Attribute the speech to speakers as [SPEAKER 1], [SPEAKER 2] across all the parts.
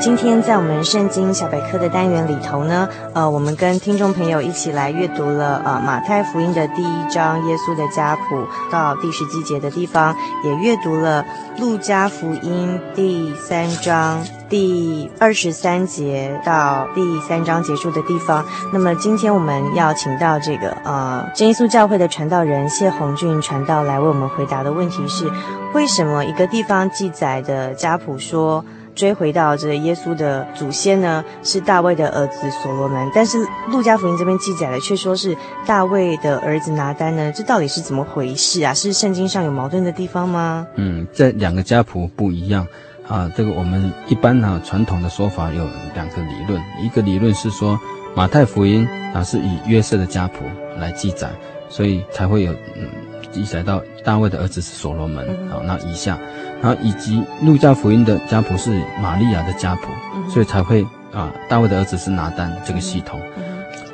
[SPEAKER 1] 今天在我们圣经小百科的单元里头呢，呃，我们跟听众朋友一起来阅读了呃马太福音的第一章耶稣的家谱到第十几节的地方，也阅读了路加福音第三章第二十三节到第三章结束的地方。那么今天我们要请到这个呃真耶稣教会的传道人谢红俊传道来为我们回答的问题是：为什么一个地方记载的家谱说？追回到这耶稣的祖先呢，是大卫的儿子所罗门，但是路加福音这边记载的却说是大卫的儿子拿单呢，这到底是怎么回事啊？是圣经上有矛盾的地方吗？
[SPEAKER 2] 嗯，这两个家谱不一样啊。这个我们一般呢传统的说法有两个理论，一个理论是说马太福音啊是以约瑟的家谱来记载，所以才会有嗯记载到大卫的儿子是所罗门啊。那以下。然后以及路加福音的家谱是玛利亚的家谱，所以才会啊，大卫的儿子是拿单这个系统，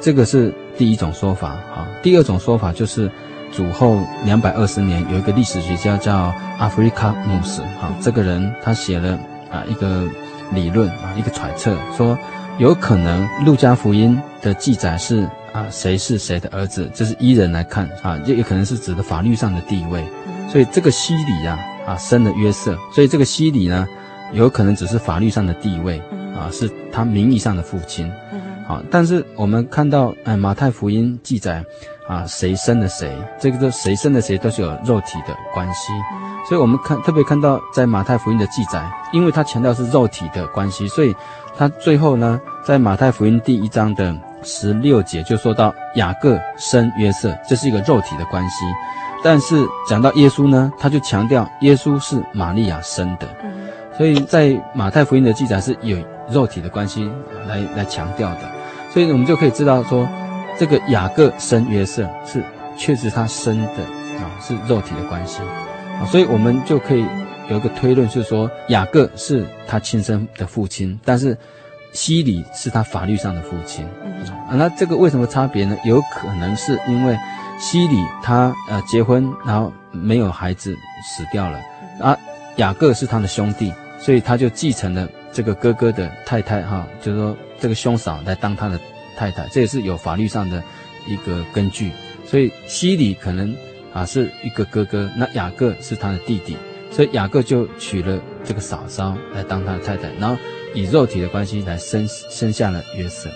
[SPEAKER 2] 这个是第一种说法啊。第二种说法就是主后两百二十年有一个历史学家叫阿弗里卡姆斯啊，这个人他写了啊一个理论啊一个揣测，说有可能路加福音的记载是啊谁是谁的儿子，这是依人来看啊，也有可能是指的法律上的地位，所以这个西里呀。啊，生了约瑟，所以这个西里呢，有可能只是法律上的地位，啊，是他名义上的父亲，啊，但是我们看到，哎，马太福音记载，啊，谁生了谁，这个都谁生了谁都是有肉体的关系，所以我们看特别看到在马太福音的记载，因为他强调是肉体的关系，所以他最后呢，在马太福音第一章的十六节就说到雅各生约瑟，这是一个肉体的关系。但是讲到耶稣呢，他就强调耶稣是玛利亚生的，所以在马太福音的记载是有肉体的关系来来强调的，所以我们就可以知道说，这个雅各生约瑟是确实他生的啊，是肉体的关系。啊，所以我们就可以有一个推论，就是说雅各是他亲生的父亲，但是西里是他法律上的父亲。啊，那这个为什么差别呢？有可能是因为。希里他呃结婚，然后没有孩子死掉了，啊，雅各是他的兄弟，所以他就继承了这个哥哥的太太哈，就是说这个兄嫂来当他的太太，这也是有法律上的一个根据。所以西里可能啊是一个哥哥，那雅各是他的弟弟，所以雅各就娶了这个嫂嫂来当他的太太，然后以肉体的关系来生生下了约瑟。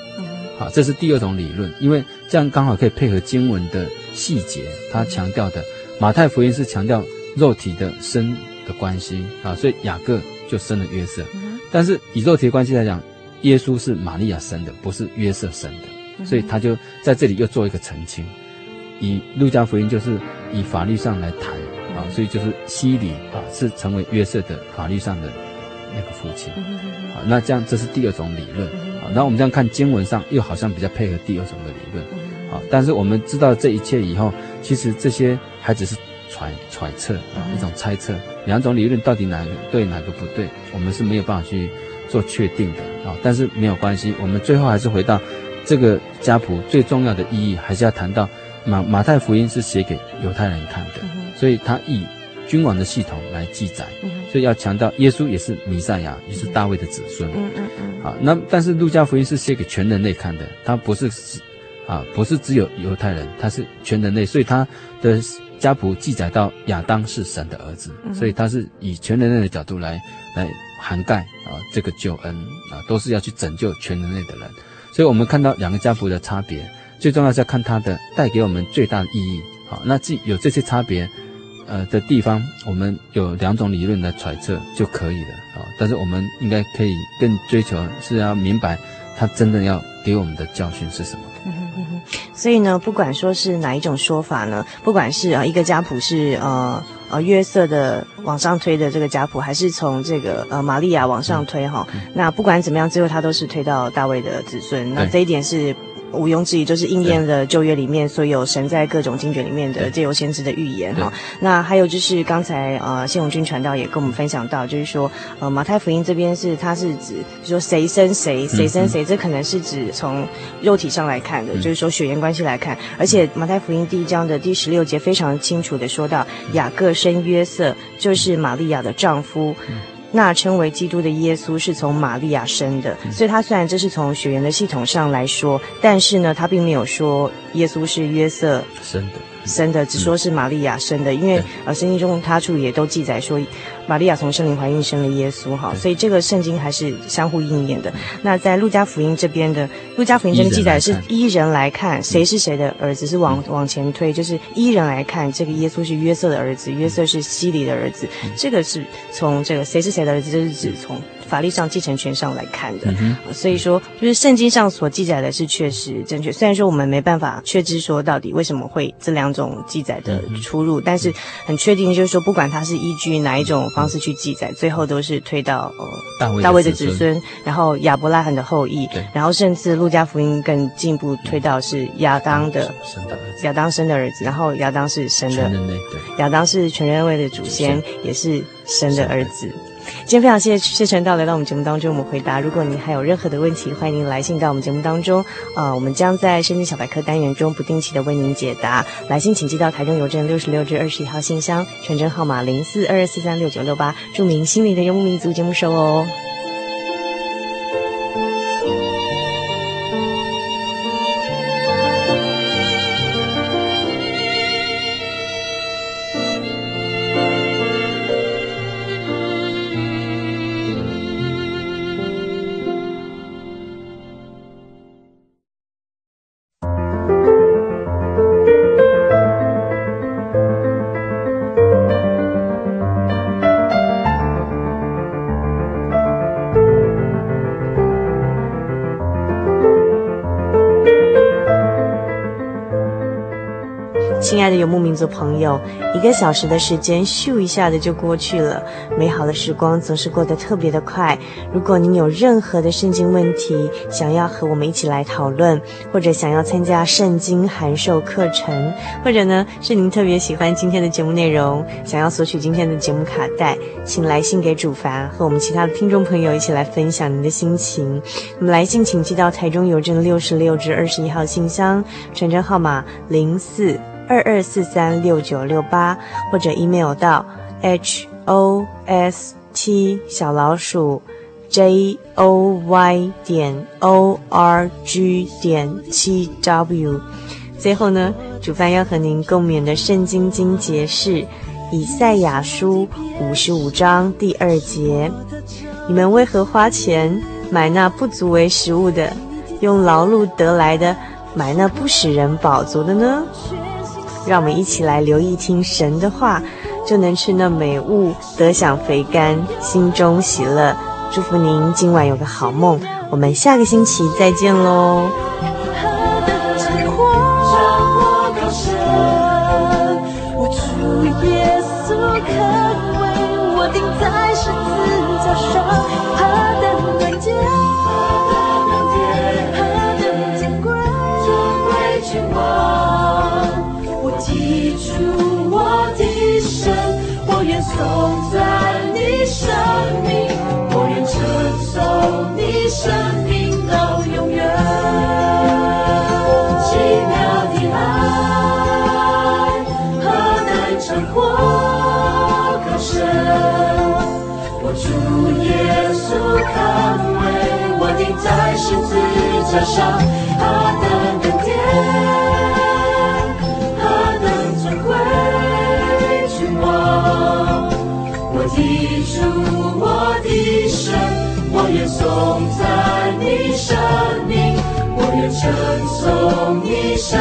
[SPEAKER 2] 好，这是第二种理论，因为这样刚好可以配合经文的细节，他强调的马太福音是强调肉体的生的关系啊，所以雅各就生了约瑟，但是以肉体的关系来讲，耶稣是玛利亚生的，不是约瑟生的，所以他就在这里又做一个澄清。以路加福音就是以法律上来谈啊，所以就是西里啊是成为约瑟的法律上的那个父亲，啊，那这样这是第二种理论。然后我们这样看经文上，又好像比较配合第二种的理论，啊，但是我们知道这一切以后，其实这些还只是揣揣测啊，一种猜测，两种理论到底哪个对哪个不对，我们是没有办法去做确定的啊。但是没有关系，我们最后还是回到这个家谱最重要的意义，还是要谈到马马太福音是写给犹太人看的，所以他以君王的系统来记载。所以要强调，耶稣也是弥赛亚，也是大卫的子孙。嗯嗯嗯。好，那但是路加福音是写给全人类看的，它不是，啊，不是只有犹太人，他是全人类，所以他的家谱记载到亚当是神的儿子，所以他是以全人类的角度来来涵盖啊这个救恩啊，都是要去拯救全人类的人。所以我们看到两个家谱的差别，最重要是要看它的带给我们最大的意义。好，那既有这些差别。呃的地方，我们有两种理论来揣测就可以了啊。但是我们应该可以更追求是要明白他真的要给我们的教训是什
[SPEAKER 1] 么。所以呢，不管说是哪一种说法呢，不管是啊一个家谱是呃呃约瑟的往上推的这个家谱，还是从这个呃玛利亚往上推哈，那不管怎么样，最后他都是推到大卫的子孙。那这一点是。毋庸置疑，就是应验了旧约里面所有神在各种经卷里面的借由先知的预言哈。那还有就是刚才呃谢永军传道也跟我们分享到，就是说呃马太福音这边是它是指，说谁生谁，谁生谁，这可能是指从肉体上来看的，就是说血缘关系来看。而且马太福音第一章的第十六节非常清楚的说到，雅各生约瑟，就是玛利亚的丈夫。那称为基督的耶稣是从玛利亚生的，所以他虽然这是从血缘的系统上来说，但是呢，他并没有说耶稣是约瑟生的。生的只说是玛利亚生的，因为呃圣经中他处也都记载说，玛利亚从圣灵怀孕生了耶稣哈，所以这个圣经还是相互应验的。那在路加福音这边的路加福音这边记载是依人来看谁是谁的儿子，是往往前推，就是依人来看这个耶稣是约瑟的儿子，约瑟是西里的儿子，这个是从这个谁是谁的儿子，这是指从。法律上继承权上来看的，所以说就是圣经上所记载的是确实正确。虽然说我们没办法确知说到底为什么会这两种记载的出入，嗯、但是很确定就是说，不管他是依据哪一种方式去记载，最后都是推到呃大卫大卫的子孙，然后亚伯拉罕的后裔，对。然后甚至路加福音更进一步推到是亚当的亚当生的儿子，然后亚当是神的亚当是全人类的祖先，也是神的。儿子。今天非常谢谢谢传到来到我们节目当中，我们回答。如果您还有任何的问题，欢迎您来信到我们节目当中。呃，我们将在深圳小百科单元中不定期的为您解答。来信请寄到台中邮政六十六至二十一号信箱，传真号码零四二二四三六九六八，注明心灵的游牧民族节目收哦。亲爱的游牧民族朋友，一个小时的时间咻一下子就过去了，美好的时光总是过得特别的快。如果您有任何的圣经问题，想要和我们一起来讨论，或者想要参加圣经函授课程，或者呢是您特别喜欢今天的节目内容，想要索取今天的节目卡带，请来信给主凡，和我们其他的听众朋友一起来分享您的心情。那么来信请寄到台中邮政六十六至二十一号信箱，传真号码零四。二二四三六九六八，或者 email 到 h o s t 小老鼠 j o y 点 o r g 点七 w。最后呢，主办要和您共勉的圣经经节是以赛亚书五十五章第二节：你们为何花钱买那不足为食物的，用劳碌得来的买那不使人饱足的呢？让我们一起来留意听神的话，就能吃那美物，得享肥甘，心中喜乐。祝福您今晚有个好梦，我们下个星期再见喽。何等长阔高深，我主耶稣看为我钉在十字架上，何等恩典。记住我的神，我愿颂赞你生命，我愿称颂你生